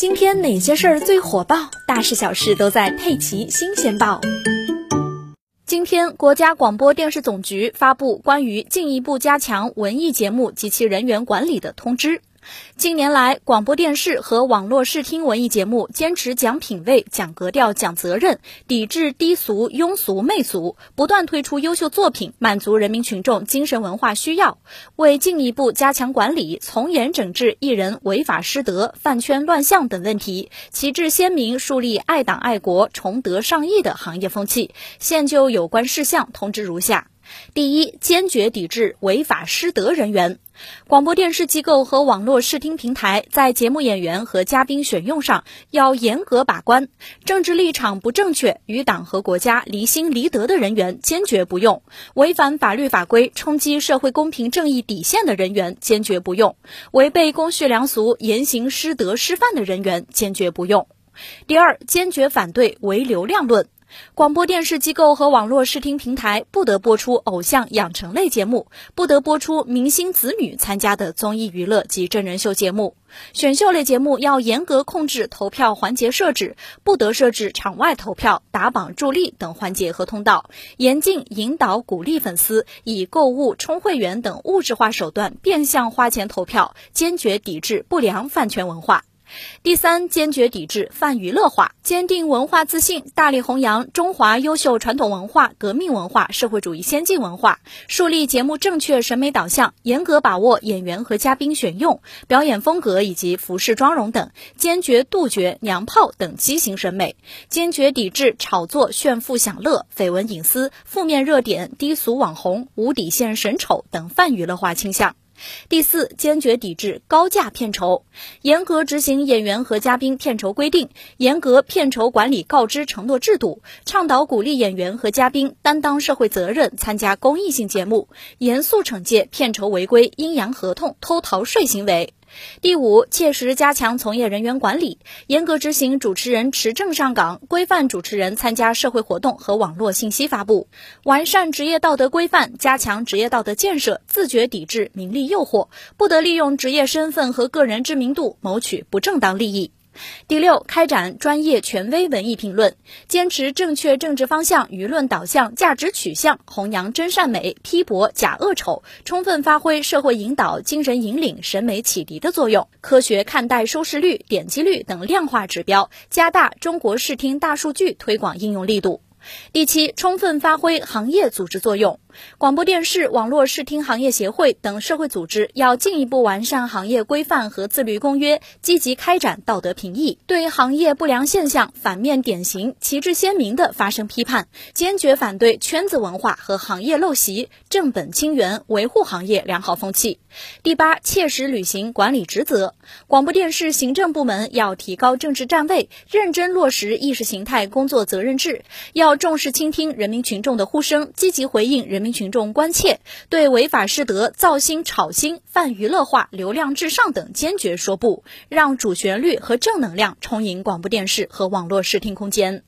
今天哪些事儿最火爆？大事小事都在《佩奇新鲜报》。今天，国家广播电视总局发布关于进一步加强文艺节目及其人员管理的通知。近年来，广播电视和网络视听文艺节目坚持讲品位、讲格调、讲责任，抵制低俗、庸俗、媚俗，不断推出优秀作品，满足人民群众精神文化需要。为进一步加强管理，从严整治艺人违法失德、饭圈乱象等问题，旗帜鲜明树立爱党爱国、崇德尚义的行业风气，现就有关事项通知如下。第一，坚决抵制违法失德人员。广播电视机构和网络视听平台在节目演员和嘉宾选用上要严格把关，政治立场不正确、与党和国家离心离德的人员坚决不用；违反法律法规、冲击社会公平正义底线的人员坚决不用；违背公序良俗、言行失德失范的人员坚决不用。第二，坚决反对唯流量论。广播电视机构和网络视听平台不得播出偶像养成类节目，不得播出明星子女参加的综艺娱乐及真人秀节目。选秀类节目要严格控制投票环节设置，不得设置场外投票、打榜助力等环节和通道，严禁引导鼓励粉丝以购物、充会员等物质化手段变相花钱投票，坚决抵制不良饭圈文化。第三，坚决抵制泛娱乐化，坚定文化自信，大力弘扬中华优秀传统文化、革命文化、社会主义先进文化，树立节目正确审美导向，严格把握演员和嘉宾选用、表演风格以及服饰妆容等，坚决杜绝娘炮等畸形审美，坚决抵制炒作、炫富享乐、绯闻隐私、负面热点、低俗网红、无底线审丑等泛娱乐化倾向。第四，坚决抵制高价片酬，严格执行演员和嘉宾片酬规定，严格片酬管理告知承诺制度，倡导鼓励演员和嘉宾担当社会责任，参加公益性节目，严肃惩戒片酬违规、阴阳合同、偷逃税行为。第五，切实加强从业人员管理，严格执行主持人持证上岗，规范主持人参加社会活动和网络信息发布，完善职业道德规范，加强职业道德建设，自觉抵制名利诱惑，不得利用职业身份和个人知名度谋取不正当利益。第六，开展专业权威文艺评论，坚持正确政治方向、舆论导向、价值取向，弘扬真善美，批驳假恶丑，充分发挥社会引导、精神引领、审美启迪的作用，科学看待收视率、点击率等量化指标，加大中国视听大数据推广应用力度。第七，充分发挥行业组织作用。广播电视、网络视听行业协会等社会组织要进一步完善行业规范和自律公约，积极开展道德评议，对行业不良现象、反面典型旗帜鲜明地发生批判，坚决反对圈子文化和行业陋习，正本清源，维护行业良好风气。第八，切实履行管理职责。广播电视行政部门要提高政治站位，认真落实意识形态工作责任制，要重视倾听人民群众的呼声，积极回应人。人民群众关切，对违法失德、造星炒星、泛娱乐化、流量至上等坚决说不，让主旋律和正能量充盈广播电视和网络视听空间。